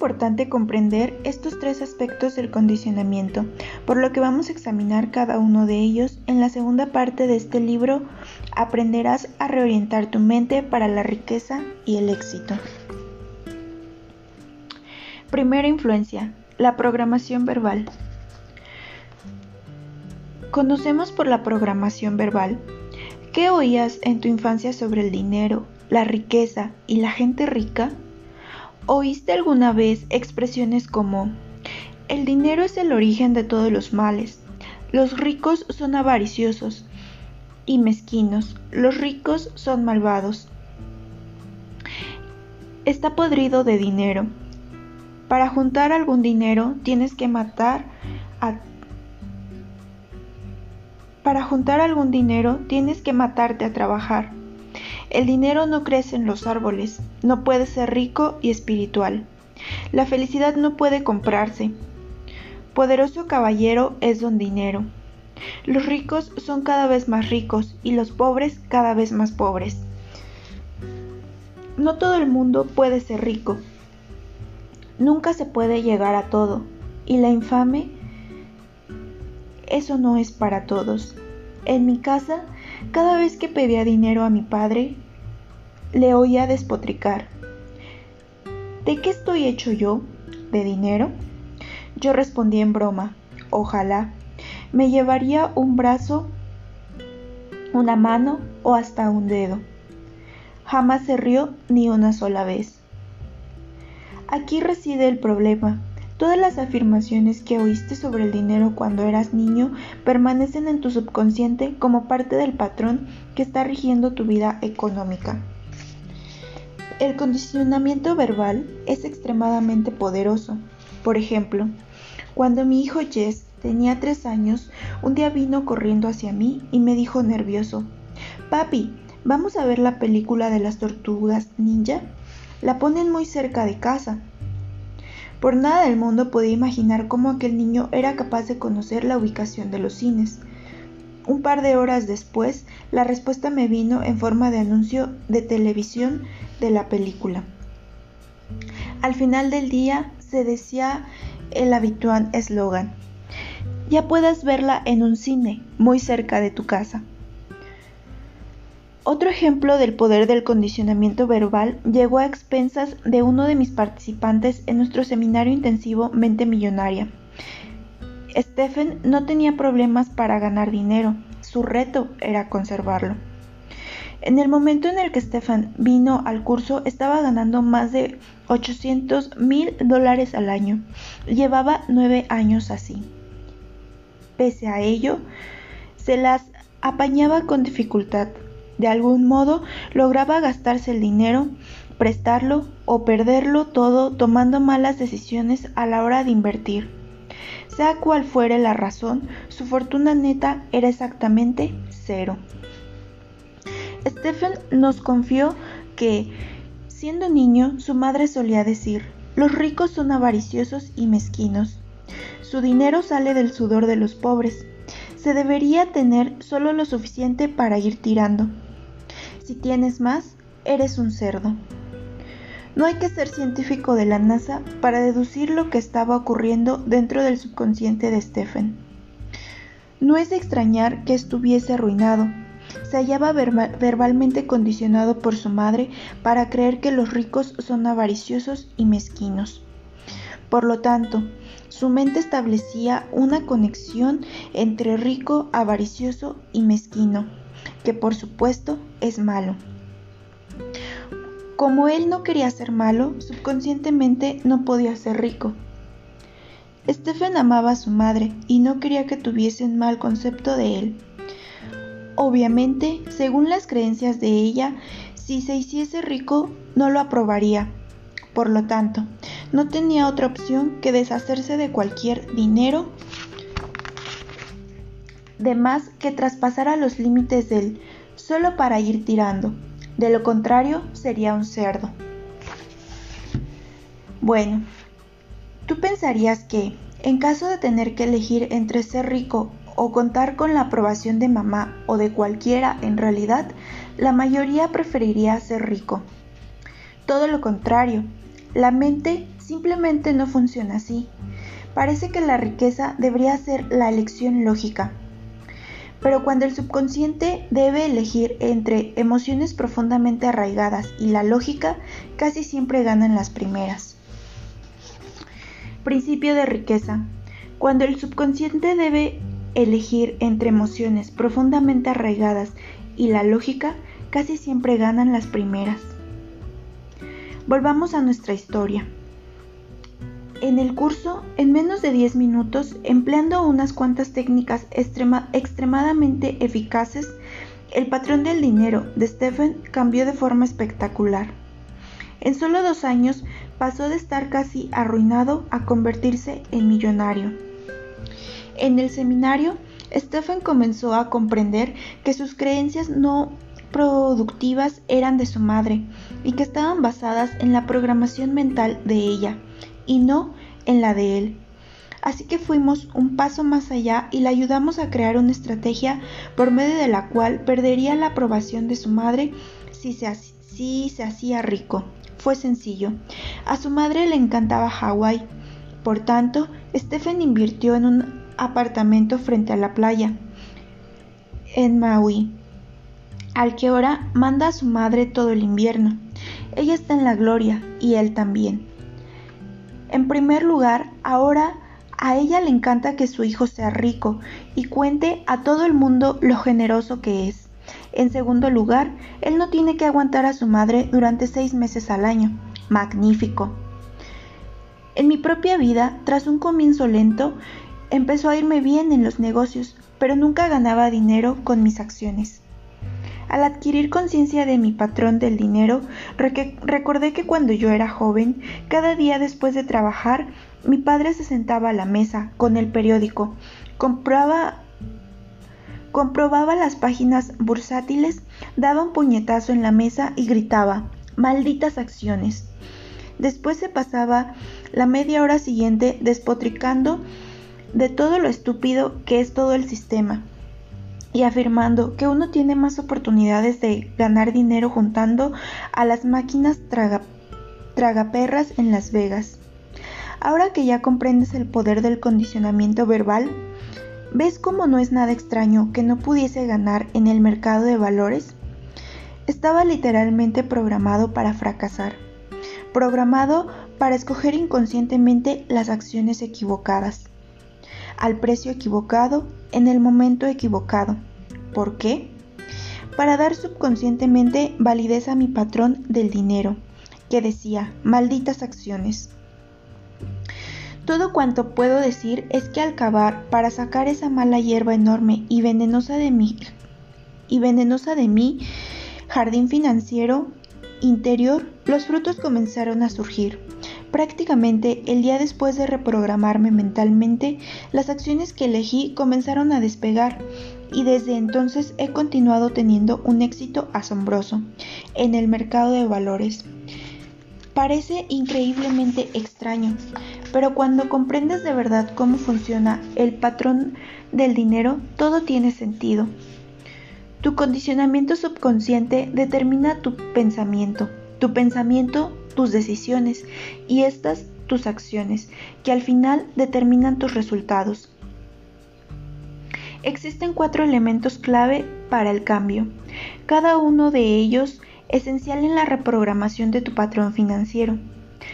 importante comprender estos tres aspectos del condicionamiento, por lo que vamos a examinar cada uno de ellos en la segunda parte de este libro. Aprenderás a reorientar tu mente para la riqueza y el éxito. Primera influencia, la programación verbal. Conocemos por la programación verbal. ¿Qué oías en tu infancia sobre el dinero, la riqueza y la gente rica? ¿Oíste alguna vez expresiones como el dinero es el origen de todos los males, los ricos son avariciosos y mezquinos, los ricos son malvados? Está podrido de dinero. Para juntar algún dinero tienes que matar a para juntar algún dinero tienes que matarte a trabajar. El dinero no crece en los árboles, no puede ser rico y espiritual. La felicidad no puede comprarse. Poderoso caballero es don dinero. Los ricos son cada vez más ricos y los pobres cada vez más pobres. No todo el mundo puede ser rico. Nunca se puede llegar a todo. Y la infame, eso no es para todos. En mi casa cada vez que pedía dinero a mi padre, le oía despotricar. ¿De qué estoy hecho yo? ¿De dinero? Yo respondí en broma, ojalá. Me llevaría un brazo, una mano o hasta un dedo. Jamás se rió ni una sola vez. Aquí reside el problema. Todas las afirmaciones que oíste sobre el dinero cuando eras niño permanecen en tu subconsciente como parte del patrón que está rigiendo tu vida económica. El condicionamiento verbal es extremadamente poderoso. Por ejemplo, cuando mi hijo Jess tenía tres años, un día vino corriendo hacia mí y me dijo nervioso, Papi, ¿vamos a ver la película de las tortugas ninja? La ponen muy cerca de casa. Por nada del mundo podía imaginar cómo aquel niño era capaz de conocer la ubicación de los cines. Un par de horas después, la respuesta me vino en forma de anuncio de televisión de la película. Al final del día se decía el habitual eslogan, ya puedes verla en un cine muy cerca de tu casa. Otro ejemplo del poder del condicionamiento verbal llegó a expensas de uno de mis participantes en nuestro seminario intensivo Mente Millonaria. Stephen no tenía problemas para ganar dinero, su reto era conservarlo. En el momento en el que Stephen vino al curso estaba ganando más de 800 mil dólares al año. Llevaba nueve años así. Pese a ello, se las apañaba con dificultad de algún modo lograba gastarse el dinero, prestarlo o perderlo todo tomando malas decisiones a la hora de invertir. Sea cual fuere la razón, su fortuna neta era exactamente cero. Stephen nos confió que, siendo niño, su madre solía decir, los ricos son avariciosos y mezquinos. Su dinero sale del sudor de los pobres. Se debería tener solo lo suficiente para ir tirando. Si tienes más, eres un cerdo. No hay que ser científico de la NASA para deducir lo que estaba ocurriendo dentro del subconsciente de Stephen. No es de extrañar que estuviese arruinado. Se hallaba verbalmente condicionado por su madre para creer que los ricos son avariciosos y mezquinos. Por lo tanto, su mente establecía una conexión entre rico, avaricioso y mezquino que por supuesto es malo. Como él no quería ser malo, subconscientemente no podía ser rico. Stephen amaba a su madre y no quería que tuviesen mal concepto de él. Obviamente, según las creencias de ella, si se hiciese rico no lo aprobaría. Por lo tanto, no tenía otra opción que deshacerse de cualquier dinero de más que traspasara los límites del solo para ir tirando. De lo contrario, sería un cerdo. Bueno, tú pensarías que, en caso de tener que elegir entre ser rico o contar con la aprobación de mamá o de cualquiera, en realidad, la mayoría preferiría ser rico. Todo lo contrario, la mente Simplemente no funciona así. Parece que la riqueza debería ser la elección lógica. Pero cuando el subconsciente debe elegir entre emociones profundamente arraigadas y la lógica, casi siempre ganan las primeras. Principio de riqueza. Cuando el subconsciente debe elegir entre emociones profundamente arraigadas y la lógica, casi siempre ganan las primeras. Volvamos a nuestra historia. En el curso, en menos de 10 minutos, empleando unas cuantas técnicas extremadamente eficaces, el patrón del dinero de Stephen cambió de forma espectacular. En solo dos años pasó de estar casi arruinado a convertirse en millonario. En el seminario, Stephen comenzó a comprender que sus creencias no productivas eran de su madre y que estaban basadas en la programación mental de ella y no en la de él. Así que fuimos un paso más allá y le ayudamos a crear una estrategia por medio de la cual perdería la aprobación de su madre si se, se hacía rico. Fue sencillo. A su madre le encantaba Hawái. Por tanto, Stephen invirtió en un apartamento frente a la playa, en Maui, al que ahora manda a su madre todo el invierno. Ella está en la gloria y él también. En primer lugar, ahora a ella le encanta que su hijo sea rico y cuente a todo el mundo lo generoso que es. En segundo lugar, él no tiene que aguantar a su madre durante seis meses al año. Magnífico. En mi propia vida, tras un comienzo lento, empezó a irme bien en los negocios, pero nunca ganaba dinero con mis acciones. Al adquirir conciencia de mi patrón del dinero, recordé que cuando yo era joven, cada día después de trabajar, mi padre se sentaba a la mesa con el periódico, compraba comprobaba las páginas bursátiles, daba un puñetazo en la mesa y gritaba, malditas acciones. Después se pasaba la media hora siguiente despotricando de todo lo estúpido que es todo el sistema y afirmando que uno tiene más oportunidades de ganar dinero juntando a las máquinas tragaperras en Las Vegas. Ahora que ya comprendes el poder del condicionamiento verbal, ¿ves cómo no es nada extraño que no pudiese ganar en el mercado de valores? Estaba literalmente programado para fracasar, programado para escoger inconscientemente las acciones equivocadas, al precio equivocado en el momento equivocado. ¿Por qué? Para dar subconscientemente validez a mi patrón del dinero, que decía, malditas acciones. Todo cuanto puedo decir es que al cavar para sacar esa mala hierba enorme y venenosa de mí y venenosa de mí jardín financiero interior, los frutos comenzaron a surgir. Prácticamente el día después de reprogramarme mentalmente, las acciones que elegí comenzaron a despegar y desde entonces he continuado teniendo un éxito asombroso en el mercado de valores. Parece increíblemente extraño, pero cuando comprendes de verdad cómo funciona el patrón del dinero, todo tiene sentido. Tu condicionamiento subconsciente determina tu pensamiento, tu pensamiento tus decisiones y estas tus acciones, que al final determinan tus resultados. Existen cuatro elementos clave para el cambio, cada uno de ellos esencial en la reprogramación de tu patrón financiero.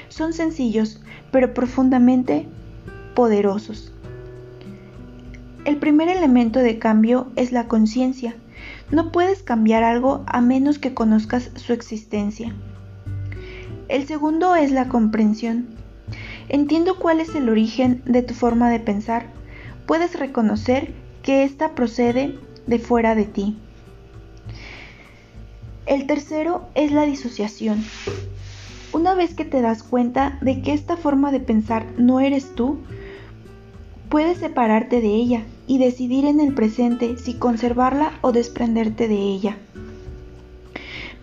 Son sencillos, pero profundamente poderosos. El primer elemento de cambio es la conciencia. No puedes cambiar algo a menos que conozcas su existencia. El segundo es la comprensión. Entiendo cuál es el origen de tu forma de pensar. Puedes reconocer que ésta procede de fuera de ti. El tercero es la disociación. Una vez que te das cuenta de que esta forma de pensar no eres tú, puedes separarte de ella y decidir en el presente si conservarla o desprenderte de ella.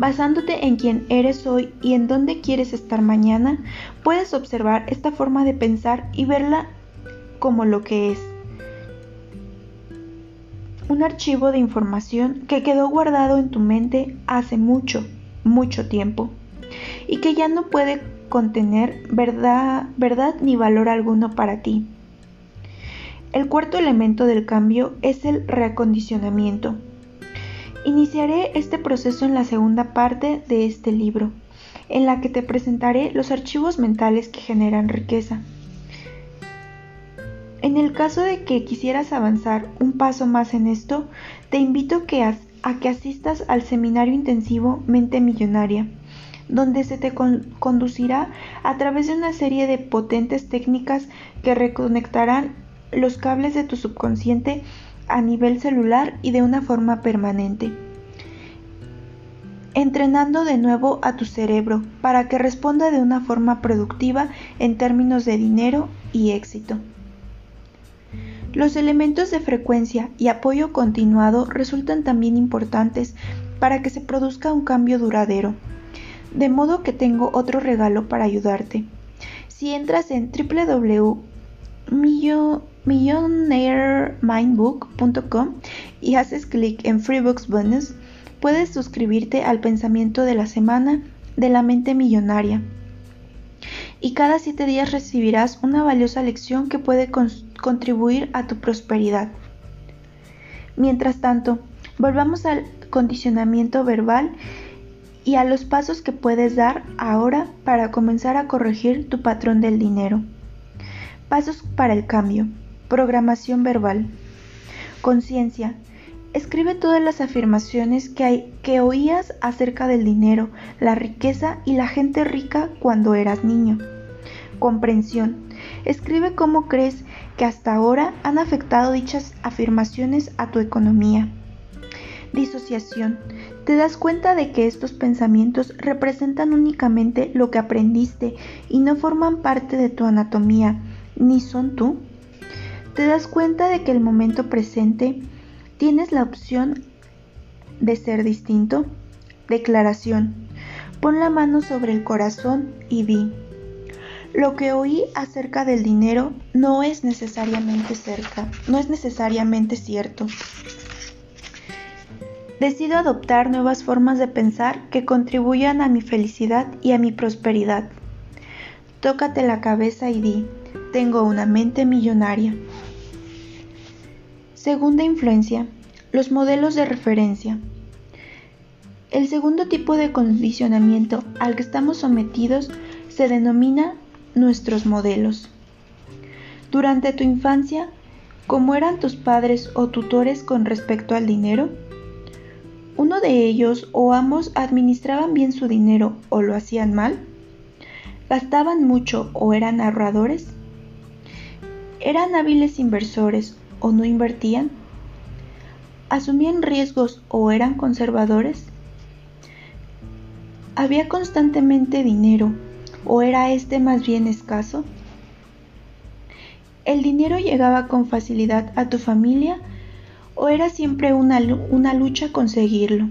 Basándote en quién eres hoy y en dónde quieres estar mañana, puedes observar esta forma de pensar y verla como lo que es. Un archivo de información que quedó guardado en tu mente hace mucho, mucho tiempo y que ya no puede contener verdad, verdad ni valor alguno para ti. El cuarto elemento del cambio es el reacondicionamiento. Iniciaré este proceso en la segunda parte de este libro, en la que te presentaré los archivos mentales que generan riqueza. En el caso de que quisieras avanzar un paso más en esto, te invito a que asistas al seminario intensivo Mente Millonaria, donde se te conducirá a través de una serie de potentes técnicas que reconectarán los cables de tu subconsciente a nivel celular y de una forma permanente entrenando de nuevo a tu cerebro para que responda de una forma productiva en términos de dinero y éxito. Los elementos de frecuencia y apoyo continuado resultan también importantes para que se produzca un cambio duradero. De modo que tengo otro regalo para ayudarte. Si entras en www.millionairemindbook.com y haces clic en Freebooks Bonus, puedes suscribirte al pensamiento de la semana de la mente millonaria. Y cada siete días recibirás una valiosa lección que puede contribuir a tu prosperidad. Mientras tanto, volvamos al condicionamiento verbal y a los pasos que puedes dar ahora para comenzar a corregir tu patrón del dinero. Pasos para el cambio. Programación verbal. Conciencia. Escribe todas las afirmaciones que, oías acerca del dinero, la riqueza y la gente rica cuando eras niño. Comprensión. Escribe cómo crees que hasta ahora han afectado dichas afirmaciones a tu economía. Disociación. Te das cuenta de que estos pensamientos representan únicamente lo que aprendiste y no forman parte de tu anatomía, ni son tú. Te das cuenta de que el momento presente tienes la opción de ser distinto. Declaración. Pon la mano sobre el corazón y di. Lo que oí acerca del dinero no es necesariamente cerca, no es necesariamente cierto. Decido adoptar nuevas formas de pensar que contribuyan a mi felicidad y a mi prosperidad. Tócate la cabeza y di, tengo una mente millonaria. Segunda influencia, los modelos de referencia. El segundo tipo de condicionamiento al que estamos sometidos se denomina nuestros modelos. Durante tu infancia, ¿cómo eran tus padres o tutores con respecto al dinero? ¿Uno de ellos o ambos administraban bien su dinero o lo hacían mal? ¿Gastaban mucho o eran ahorradores? ¿Eran hábiles inversores o no invertían? ¿Asumían riesgos o eran conservadores? ¿Había constantemente dinero ¿O era este más bien escaso? ¿El dinero llegaba con facilidad a tu familia o era siempre una, una lucha conseguirlo?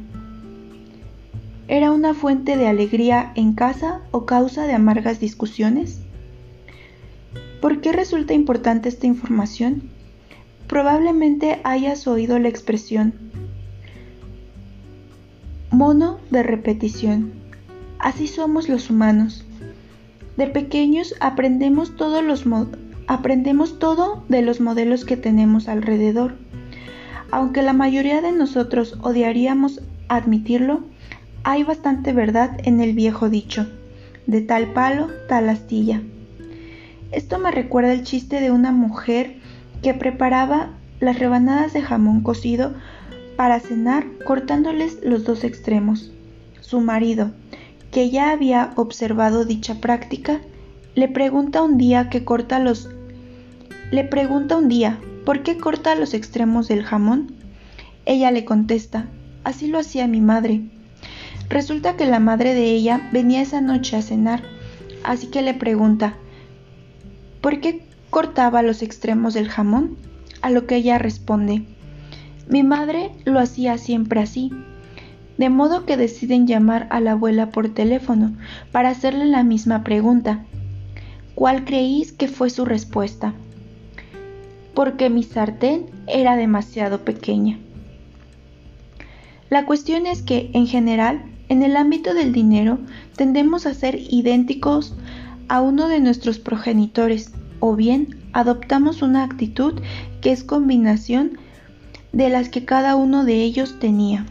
¿Era una fuente de alegría en casa o causa de amargas discusiones? ¿Por qué resulta importante esta información? Probablemente hayas oído la expresión mono de repetición. Así somos los humanos. De pequeños aprendemos, aprendemos todo de los modelos que tenemos alrededor. Aunque la mayoría de nosotros odiaríamos admitirlo, hay bastante verdad en el viejo dicho, de tal palo, tal astilla. Esto me recuerda el chiste de una mujer que preparaba las rebanadas de jamón cocido para cenar cortándoles los dos extremos. Su marido, que ya había observado dicha práctica, le pregunta un día que corta los le pregunta un día, ¿por qué corta los extremos del jamón? Ella le contesta, así lo hacía mi madre. Resulta que la madre de ella venía esa noche a cenar, así que le pregunta, ¿por qué cortaba los extremos del jamón? A lo que ella responde, mi madre lo hacía siempre así, de modo que deciden llamar a la abuela por teléfono para hacerle la misma pregunta. ¿Cuál creéis que fue su respuesta? Porque mi sartén era demasiado pequeña. La cuestión es que, en general, en el ámbito del dinero tendemos a ser idénticos a uno de nuestros progenitores o bien adoptamos una actitud que es combinación de las que cada uno de ellos tenía.